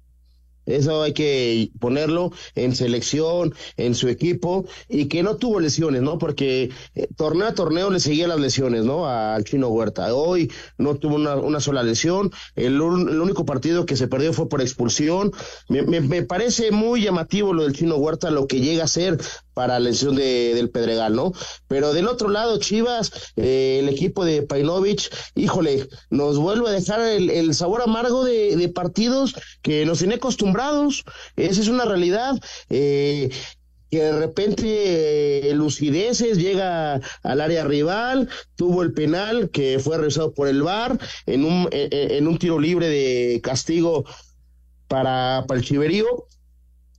Eso hay que ponerlo en selección, en su equipo, y que no tuvo lesiones, ¿no? Porque eh, torneo a torneo le seguía las lesiones, ¿no? Al Chino Huerta. Hoy no tuvo una, una sola lesión. El, único partido que se perdió fue por expulsión. Me parece muy llamativo lo del Chino Huerta, lo que llega a ser para la lesión de, del Pedregal, ¿no? Pero del otro lado, Chivas, eh, el equipo de Painovich, híjole, nos vuelve a dejar el, el sabor amargo de, de partidos que nos tiene acostumbrados. Esa es una realidad. Eh, que de repente eh, lucideces llega al área rival, tuvo el penal que fue revisado por el VAR en un, en, en un tiro libre de castigo para, para el Chiverío.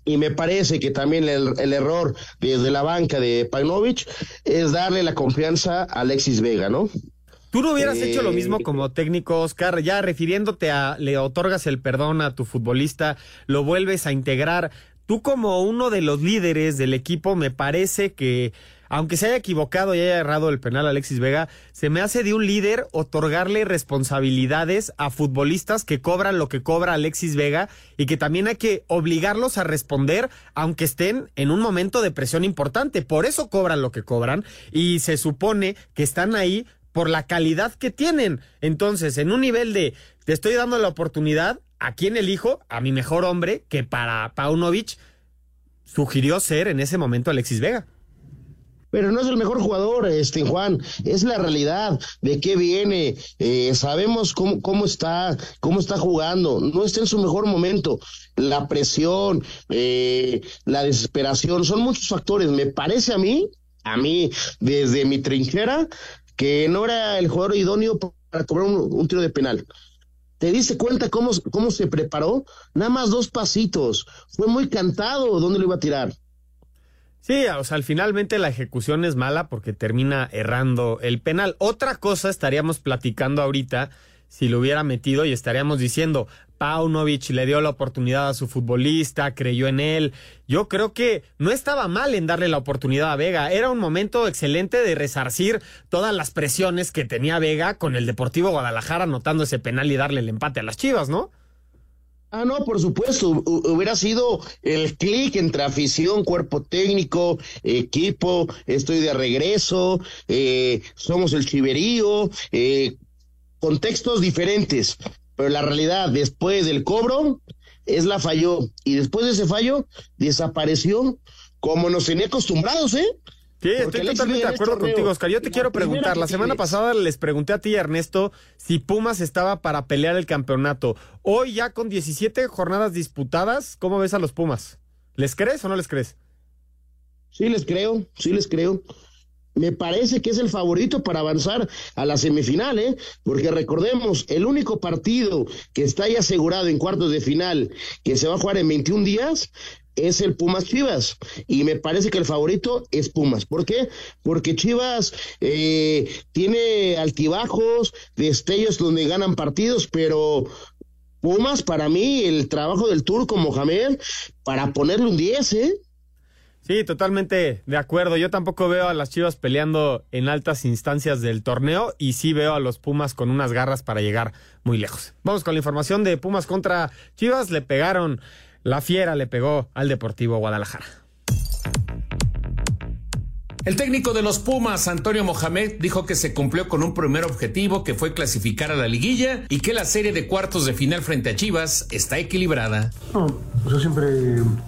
Y me parece que también el, el error desde la banca de Painovich es darle la confianza a Alexis Vega, ¿no? ¿Tú no hubieras Eh, hecho lo mismo como técnico, Oscar? Ya refiriéndote a, le otorgas el perdón a tu futbolista, lo vuelves a integrar. Tú como uno de los líderes del equipo, me parece que, aunque se haya equivocado y haya errado el penal Alexis Vega, se me hace de un líder otorgarle responsabilidades a futbolistas que cobran lo que cobra Alexis Vega y que también hay que obligarlos a responder aunque estén en un momento de presión importante. Por eso cobran lo que cobran y se supone que están ahí por la calidad que tienen. Entonces, en un nivel de te estoy dando la oportunidad, ¿a quién elijo? A mi mejor hombre, que para Paunovic sugirió ser en ese momento Alexis Vega. Pero no es el mejor jugador, este Juan, es la realidad de qué viene, eh, sabemos cómo, cómo está, cómo está jugando, no está en su mejor momento, la presión, eh, la desesperación, son muchos factores, me parece a mí, a mí, desde mi trinchera, que no era el jugador idóneo para cobrar un, tiro de penal. ¿Te diste cuenta cómo, cómo se preparó? Nada más dos pasitos. Fue muy cantado dónde lo iba a tirar. Sí, o sea, al finalmente la ejecución es mala porque termina errando el penal. Otra cosa estaríamos platicando ahorita si lo hubiera metido y estaríamos diciendo, Paunovic le dio la oportunidad a su futbolista, creyó en él. Yo creo que no estaba mal en darle la oportunidad a Vega. Era un momento excelente de resarcir todas las presiones que tenía Vega con el Deportivo Guadalajara anotando ese penal y darle el empate a las Chivas, ¿no? Ah, no, por supuesto, hu- hubiera sido el clic entre afición, cuerpo técnico, equipo, estoy de regreso, eh, somos el chiverío, eh, contextos diferentes, pero la realidad después del cobro es la falló y después de ese fallo desapareció como nos tenía acostumbrados, ¿eh? Sí, Porque estoy totalmente de este acuerdo torneo, contigo, Oscar. Yo te la quiero preguntar, la semana pasada les pregunté a ti, Ernesto, si Pumas estaba para pelear el campeonato. Hoy ya con 17 jornadas disputadas, ¿cómo ves a los Pumas? ¿Les crees o no les crees? Sí les creo, sí les creo. Me parece que es el favorito para avanzar a la semifinal, ¿eh? Porque recordemos, el único partido que está ya asegurado en cuartos de final, que se va a jugar en 21 días, es el Pumas Chivas. Y me parece que el favorito es Pumas. ¿Por qué? Porque Chivas eh, tiene altibajos, destellos donde ganan partidos, pero Pumas, para mí, el trabajo del turco Mohamed, para ponerle un 10, ¿eh? Sí, totalmente de acuerdo. Yo tampoco veo a las Chivas peleando en altas instancias del torneo y sí veo a los Pumas con unas garras para llegar muy lejos. Vamos con la información de Pumas contra Chivas. Le pegaron, la fiera le pegó al Deportivo Guadalajara. El técnico de los Pumas, Antonio Mohamed, dijo que se cumplió con un primer objetivo que fue clasificar a la liguilla y que la serie de cuartos de final frente a Chivas está equilibrada. No, yo siempre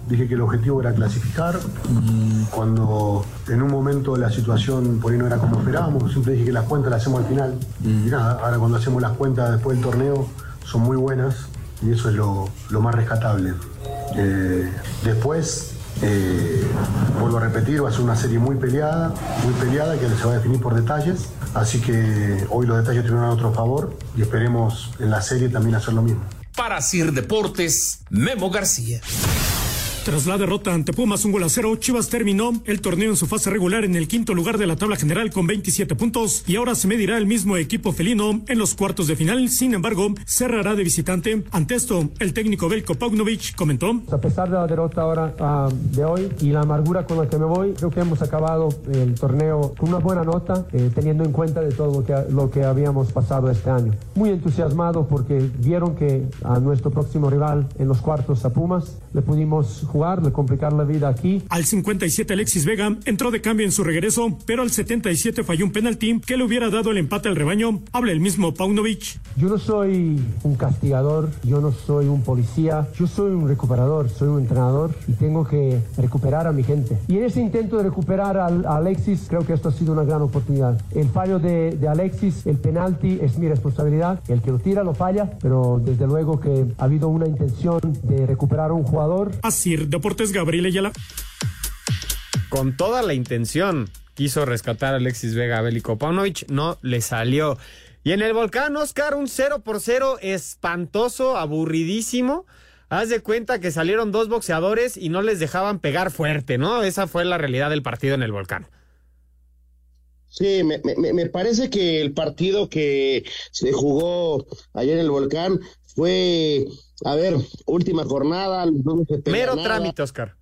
dije que el objetivo era clasificar y cuando en un momento la situación por ahí no era como esperábamos, siempre dije que las cuentas las hacemos al final y nada, ahora cuando hacemos las cuentas después del torneo son muy buenas y eso es lo, lo más rescatable. Eh, después, eh, vuelvo a repetir, va a ser una serie muy peleada, muy peleada que se va a definir por detalles, así que hoy los detalles tuvieron a favor y esperemos en la serie también hacer lo mismo. Para Sir Deportes, Memo García. Tras la derrota ante Pumas un gol a cero, Chivas terminó el torneo en su fase regular en el quinto lugar de la tabla general con 27 puntos y ahora se medirá el mismo equipo felino en los cuartos de final. Sin embargo, cerrará de visitante. Ante esto, el técnico Belko Paunovic comentó. A pesar de la derrota ahora uh, de hoy y la amargura con la que me voy, creo que hemos acabado el torneo con una buena nota, eh, teniendo en cuenta de todo lo que, lo que habíamos pasado este año. Muy entusiasmado porque vieron que a nuestro próximo rival en los cuartos a Pumas le pudimos jugar complicar la vida aquí. Al 57 Alexis Vega entró de cambio en su regreso, pero al 77 falló un penalti que le hubiera dado el empate al rebaño. Habla el mismo Paunovic. Yo no soy un castigador, yo no soy un policía, yo soy un recuperador, soy un entrenador y tengo que recuperar a mi gente. Y en ese intento de recuperar a, Alexis, creo que esto ha sido una gran oportunidad. El fallo de, de Alexis, el penalti es mi responsabilidad. El que lo tira lo falla, pero desde luego que ha habido una intención de recuperar a un jugador. Así Deportes Gabriel Ayala. Con toda la intención quiso rescatar a Alexis Vega Bélico Paunovic, no le salió. Y en el volcán, Oscar, un 0 por 0 espantoso, aburridísimo. Haz de cuenta que salieron dos boxeadores y no les dejaban pegar fuerte, ¿no? Esa fue la realidad del partido en el volcán. Sí, me, me, me parece que el partido que se jugó ayer en el volcán fue a ver, última jornada. Mero trámite, Oscar.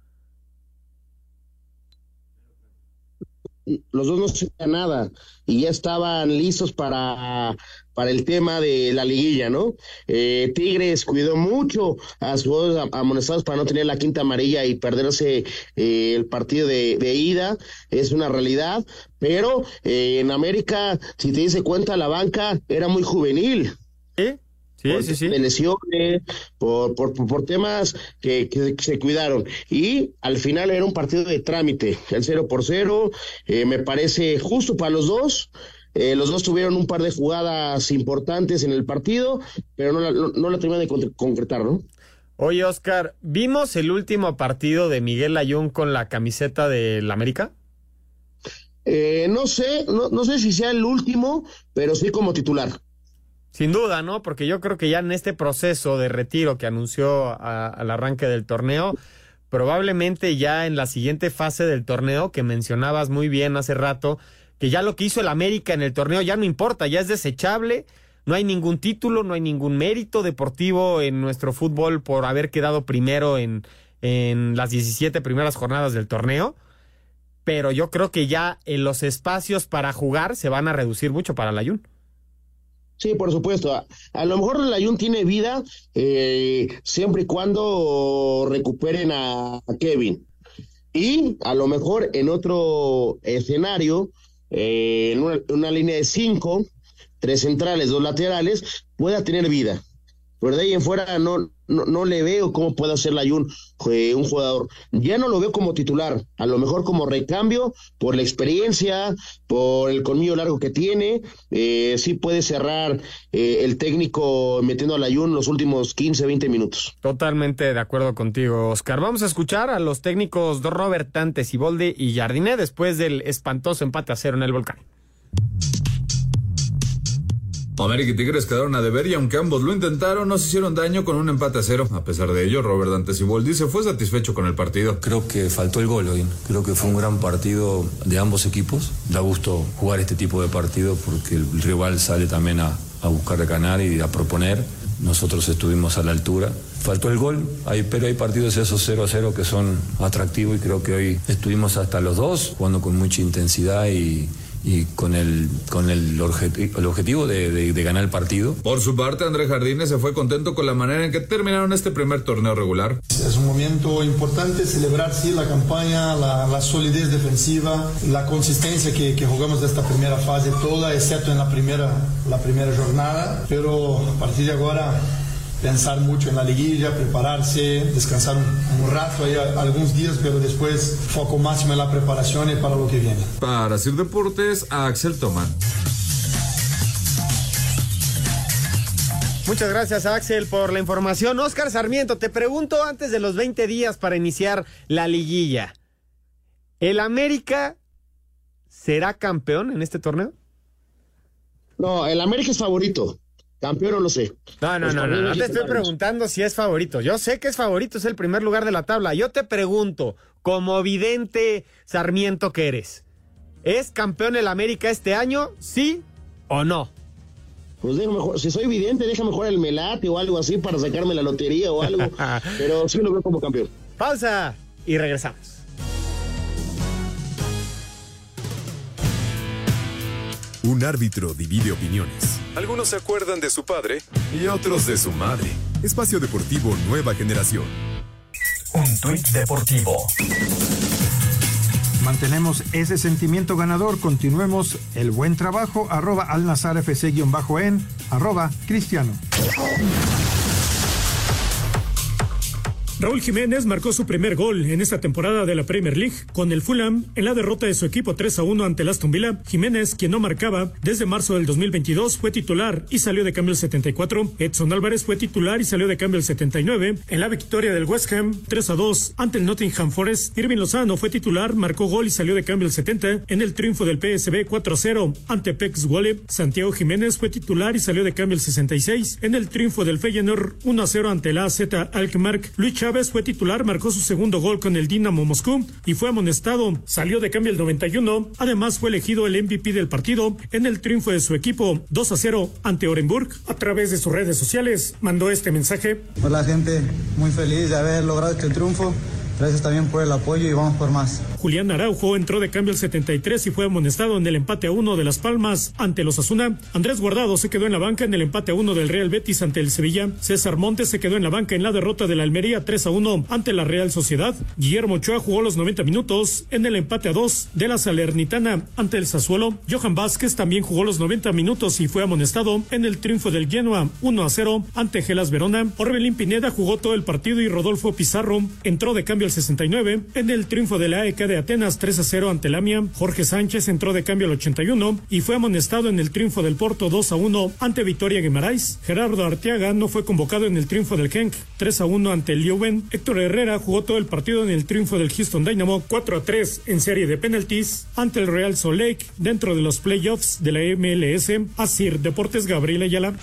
Los dos no se nada y ya estaban listos para, para el tema de la liguilla, ¿no? Eh, Tigres cuidó mucho a sus jugadores amonestados para no tener la quinta amarilla y perderse eh, el partido de, de, ida, es una realidad, pero eh, en América, si te dice cuenta, la banca era muy juvenil. Sí, sí, De lesiones, por, por, por temas que, que, se cuidaron. Y al final era un partido de trámite, el cero por cero, eh, me parece justo para los dos. Eh, los dos tuvieron un par de jugadas importantes en el partido, pero no la, no, no la terminaron de concretar, ¿no? Oye, Oscar, ¿vimos el último partido de Miguel Ayun con la camiseta del América? Eh, no sé, no, no sé si sea el último, pero sí como titular. Sin duda, ¿no? Porque yo creo que ya en este proceso de retiro que anunció al arranque del torneo, probablemente ya en la siguiente fase del torneo, que mencionabas muy bien hace rato, que ya lo que hizo el América en el torneo ya no importa, ya es desechable, no hay ningún título, no hay ningún mérito deportivo en nuestro fútbol por haber quedado primero en, en las 17 primeras jornadas del torneo. Pero yo creo que ya en los espacios para jugar se van a reducir mucho para la Jun. Sí, por supuesto. A, lo mejor el Ayun tiene vida eh, siempre y cuando recuperen a, Kevin. Y a lo mejor en otro escenario, eh, en una, una, línea de cinco, tres centrales, dos laterales, pueda tener vida. Pero de ahí en fuera no, no, no le veo cómo puede hacer la Jun eh, un jugador. Ya no lo veo como titular, a lo mejor como recambio, por la experiencia, por el colmillo largo que tiene. Eh, sí puede cerrar eh, el técnico metiendo a la Jun los últimos 15, 20 minutos. Totalmente de acuerdo contigo, Oscar. Vamos a escuchar a los técnicos Robert Tantes, Ibolde y Jardiné después del espantoso empate a cero en el volcán. América y Tigres quedaron a deber y aunque ambos lo intentaron, no se hicieron daño con un empate a cero. A pesar de ello, Robert Dantes Siboldi se fue satisfecho con el partido. Creo que faltó el gol hoy. Creo que fue un gran partido de ambos equipos. Da gusto jugar este tipo de partido porque el rival sale también a, a buscar ganar y a proponer. Nosotros estuvimos a la altura. Faltó el gol, pero hay partidos esos 0 a 0 que son atractivos y creo que hoy estuvimos hasta los dos, jugando con mucha intensidad y, y con el, con el, objetivo, el objetivo de, de, de, ganar el partido. Por su parte, Andrés Jardines se fue contento con la manera en que terminaron este primer torneo regular. Es un momento importante celebrar, sí, la campaña, la, la solidez defensiva, la consistencia que, que, jugamos de esta primera fase toda, excepto en la primera, la primera jornada, pero a partir de ahora pensar mucho en la liguilla, prepararse, descansar un, un rato, hay algunos días, pero después foco máximo en la preparación y para lo que viene. Para Sir Deportes, Axel Tomán. Muchas gracias Axel por la información. Oscar Sarmiento, te pregunto antes de los 20 días para iniciar la liguilla. ¿El América será campeón en este torneo? No, el América es favorito. Campeón no lo sé. No, no, no, no, no te estoy preguntando si es favorito. Yo sé que es favorito, es el primer lugar de la tabla. Yo te pregunto, como vidente Sarmiento que eres, ¿es campeón el América este año? ¿Sí o no? Pues déjame, si soy vidente, déjame jugar el melate o algo así para sacarme la lotería o algo. pero sí lo veo como campeón. Pausa y regresamos. Un árbitro divide opiniones. Algunos se acuerdan de su padre y otros de su madre. Espacio Deportivo Nueva Generación. Un tuit deportivo. Mantenemos ese sentimiento ganador. Continuemos el buen trabajo. Arroba al Nazar FC-en. Arroba Cristiano. Raúl Jiménez marcó su primer gol en esta temporada de la Premier League con el Fulham en la derrota de su equipo 3 a 1 ante el Aston Villa. Jiménez, quien no marcaba desde marzo del 2022, fue titular y salió de cambio el 74. Edson Álvarez fue titular y salió de cambio el 79. En la victoria del West Ham 3 a 2 ante el Nottingham Forest, Irving Lozano fue titular, marcó gol y salió de cambio el 70. En el triunfo del PSB 4 a 0 ante Pex Wole, Santiago Jiménez fue titular y salió de cambio el 66. En el triunfo del Feyenoord 1 a 0 ante el AZ Alkmaar, Luis Chávez fue titular, marcó su segundo gol con el Dinamo Moscú y fue amonestado. Salió de cambio el 91. Además, fue elegido el MVP del partido en el triunfo de su equipo 2 a 0 ante Orenburg. A través de sus redes sociales mandó este mensaje. Hola gente, muy feliz de haber logrado este triunfo. Gracias también por el apoyo y vamos por más. Julián Araujo entró de cambio el 73 y fue amonestado en el empate a uno de Las Palmas ante los Asuna. Andrés Guardado se quedó en la banca en el empate a uno del Real Betis ante el Sevilla. César Montes se quedó en la banca en la derrota de la Almería 3 a 1 ante la Real Sociedad. Guillermo Ochoa jugó los 90 minutos en el empate a 2 de la Salernitana ante el Sassuolo. Johan Vázquez también jugó los 90 minutos y fue amonestado en el triunfo del Genoa 1 a 0 ante Gelas Verona. Orbelín Pineda jugó todo el partido y Rodolfo Pizarro entró de cambio el 69 en el triunfo de la AEK de Atenas 3 a 0 ante Lamia. Jorge Sánchez entró de cambio al 81 y fue amonestado en el triunfo del Porto 2 a 1 ante Victoria Guimarães. Gerardo Arteaga no fue convocado en el triunfo del Genk 3 a 1 ante Leuven. Héctor Herrera jugó todo el partido en el triunfo del Houston Dynamo 4 a 3 en serie de penalties ante el Real Salt Lake dentro de los playoffs de la MLS. Asir Deportes Gabriel Ayala.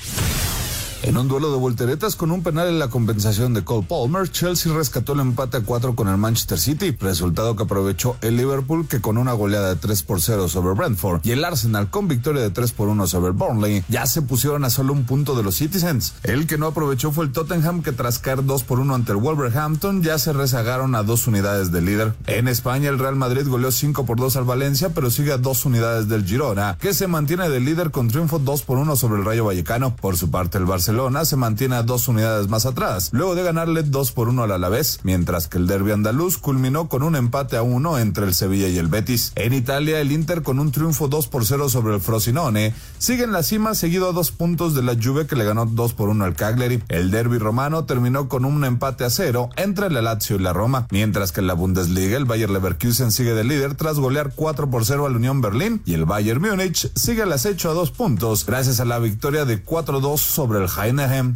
En un duelo de volteretas con un penal en la compensación de Cole Palmer, Chelsea rescató el empate a 4 con el Manchester City, resultado que aprovechó el Liverpool que con una goleada de 3 por 0 sobre Brentford y el Arsenal con victoria de 3 por 1 sobre Burnley ya se pusieron a solo un punto de los Citizens. El que no aprovechó fue el Tottenham que tras caer 2 por 1 ante el Wolverhampton ya se rezagaron a dos unidades del líder. En España el Real Madrid goleó 5 por 2 al Valencia pero sigue a dos unidades del Girona que se mantiene de líder con triunfo 2 por 1 sobre el Rayo Vallecano. Por su parte el Barcelona Barcelona se mantiene a dos unidades más atrás, luego de ganarle 2 por 1 al Alavés, mientras que el derby andaluz culminó con un empate a 1 entre el Sevilla y el Betis. En Italia, el Inter con un triunfo 2 por 0 sobre el Frosinone sigue en la cima seguido a dos puntos de la Juve que le ganó 2 por 1 al Cagliari. El derby romano terminó con un empate a 0 entre la Lazio y la Roma, mientras que en la Bundesliga el Bayer Leverkusen sigue de líder tras golear 4 por 0 al Unión Berlín y el Bayern Múnich sigue al acecho a dos puntos gracias a la victoria de 4-2 sobre el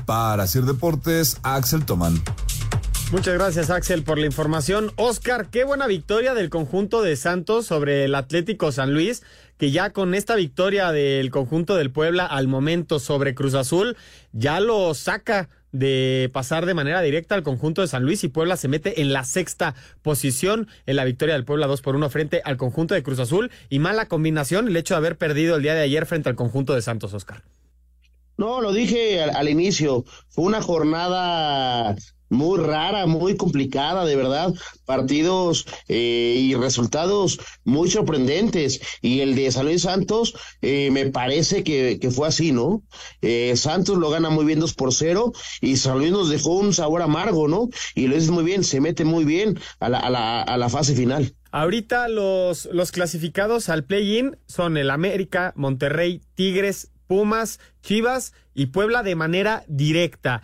Para Sir Deportes, Axel Tomán. Muchas gracias Axel por la información. Oscar, qué buena victoria del conjunto de Santos sobre el Atlético San Luis, que ya con esta victoria del conjunto del Puebla al momento sobre Cruz Azul, ya lo saca de pasar de manera directa al conjunto de San Luis y Puebla se mete en la sexta posición en la victoria del Puebla 2 por 1 frente al conjunto de Cruz Azul y mala combinación el hecho de haber perdido el día de ayer frente al conjunto de Santos Oscar. No, lo dije al, al, inicio, fue una jornada muy rara, muy complicada, de verdad, partidos eh, y resultados muy sorprendentes. Y el de San Luis Santos, eh, me parece que, que, fue así, ¿no? Eh, Santos lo gana muy bien 2 por 0 y San Luis nos dejó un sabor amargo, ¿no? Y lo dices muy bien, se mete muy bien a la, a la, a la fase final. Ahorita los, los clasificados al play-in son el América, Monterrey, Tigres, Pumas, Chivas y Puebla de manera directa.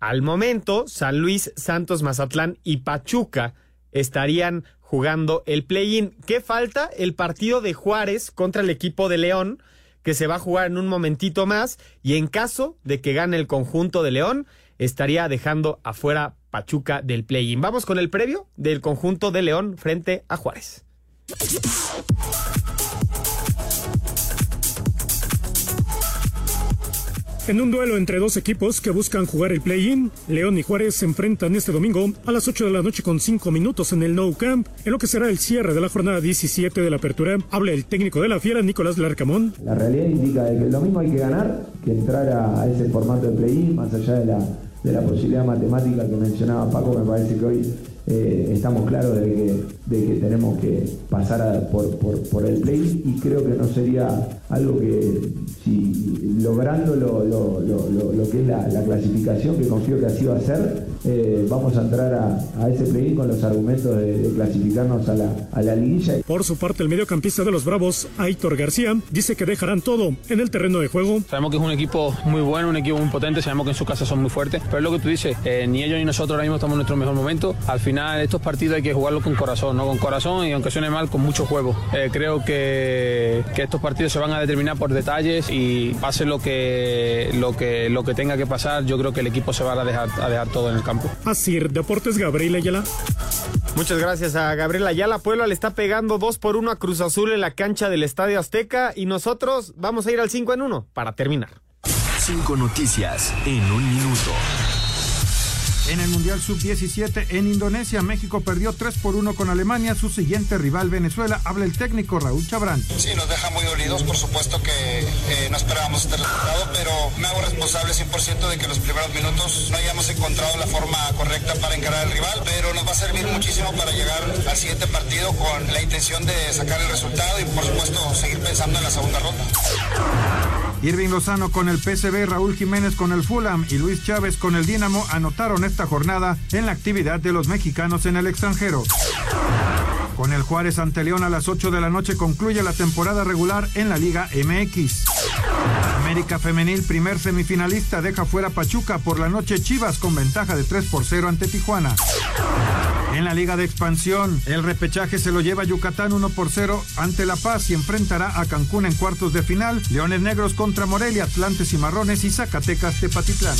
Al momento, San Luis, Santos, Mazatlán y Pachuca estarían jugando el play-in. ¿Qué falta? El partido de Juárez contra el equipo de León, que se va a jugar en un momentito más, y en caso de que gane el conjunto de León, estaría dejando afuera Pachuca del play-in. Vamos con el previo del conjunto de León frente a Juárez. En un duelo entre dos equipos que buscan jugar el play-in, León y Juárez se enfrentan este domingo a las 8 de la noche con 5 minutos en el No Camp, en lo que será el cierre de la jornada 17 de la apertura. Habla el técnico de la Fiera, Nicolás Larcamón. La realidad indica que lo mismo hay que ganar que entrar a, ese formato de play-in, más allá de la, de la posibilidad matemática que mencionaba Paco, me parece que hoy eh, estamos claros de que, de que tenemos que pasar por, por, el play y creo que no sería algo que si logrando lo, lo, lo, lo que es la, clasificación, que confío que así va a ser, eh, vamos a entrar a, ese play con los argumentos de, clasificarnos a la, a la liguilla. Por su parte, el mediocampista de los Bravos, Aitor García, dice que dejarán todo en el terreno de juego. Sabemos que es un equipo muy bueno, un equipo muy potente, sabemos que en su casa son muy fuertes, pero es lo que tú dices, eh, ni ellos ni nosotros ahora mismo estamos en nuestro mejor momento. Al final estos partidos hay que jugarlos con corazón, ¿no? Con corazón y aunque suene mal, con mucho juego. Eh, creo que, que, estos partidos se van a determinar por detalles y pase lo que, lo que, lo que tenga que pasar, yo creo que el equipo se va a dejar, a dejar todo en el campo. Así, Deportes Gabriel Ayala. Muchas gracias a Gabriel Ayala. Puebla le está pegando 2 por 1 a Cruz Azul en la cancha del Estadio Azteca y nosotros vamos a ir al 5 en 1 para terminar. Cinco noticias en un minuto. En el Mundial Sub-17 en Indonesia, México perdió 3 por 1 con Alemania. Su siguiente rival, Venezuela, habla el técnico Raúl Chabrán. Sí, nos deja muy dolidos. Por supuesto que eh, no esperábamos este resultado, pero me hago responsable 100% de que los primeros minutos no hayamos encontrado la forma correcta para encarar al rival, pero nos va a servir muchísimo para llegar al siguiente partido con la intención de sacar el resultado y, por supuesto, seguir pensando en la segunda ronda. Irving Lozano con el PCB, Raúl Jiménez con el Fulham y Luis Chávez con el Dinamo anotaron esta jornada en la actividad de los mexicanos en el extranjero. Con el Juárez ante León a las 8 de la noche concluye la temporada regular en la Liga MX. América Femenil, primer semifinalista, deja fuera Pachuca por la noche Chivas con ventaja de 3 por 0 ante Tijuana. En la Liga de Expansión, el repechaje se lo lleva Yucatán 1 por 0 ante La Paz y enfrentará a Cancún en cuartos de final. Leones Negros contra Morelia, Atlantes y Marrones y Zacatecas Tepatitlán.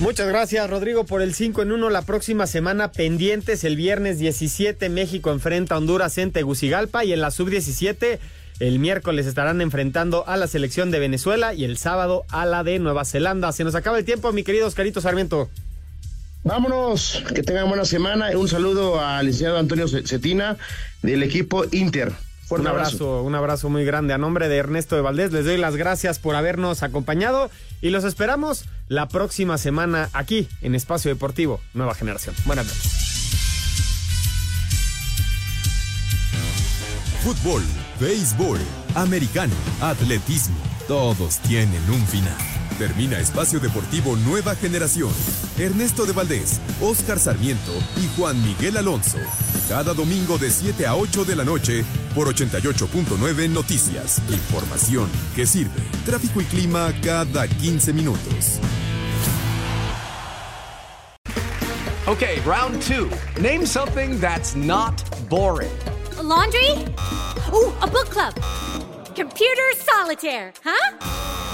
Muchas gracias, Rodrigo, por el 5 en 1. La próxima semana pendientes, el viernes 17, México enfrenta a Honduras en Tegucigalpa y en la sub-17. El miércoles estarán enfrentando a la selección de Venezuela y el sábado a la de Nueva Zelanda. Se nos acaba el tiempo, mi querido Oscarito Sarmiento. Vámonos, que tengan buena semana. Un saludo al licenciado Antonio Cetina del equipo Inter un abrazo. un abrazo muy grande. A nombre de Ernesto de Valdés, les doy las gracias por habernos acompañado y los esperamos la próxima semana aquí en Espacio Deportivo Nueva Generación. Buenas noches. Fútbol, béisbol, americano, atletismo, todos tienen un final. Termina Espacio Deportivo Nueva Generación. Ernesto de Valdés, Oscar Sarmiento y Juan Miguel Alonso. Cada domingo de 7 a 8 de la noche por 88.9 Noticias. Información que sirve. Tráfico y clima cada 15 minutos. Okay, round two. Name something that's not boring. laundry? Ooh, a book club. Computer solitaire, huh?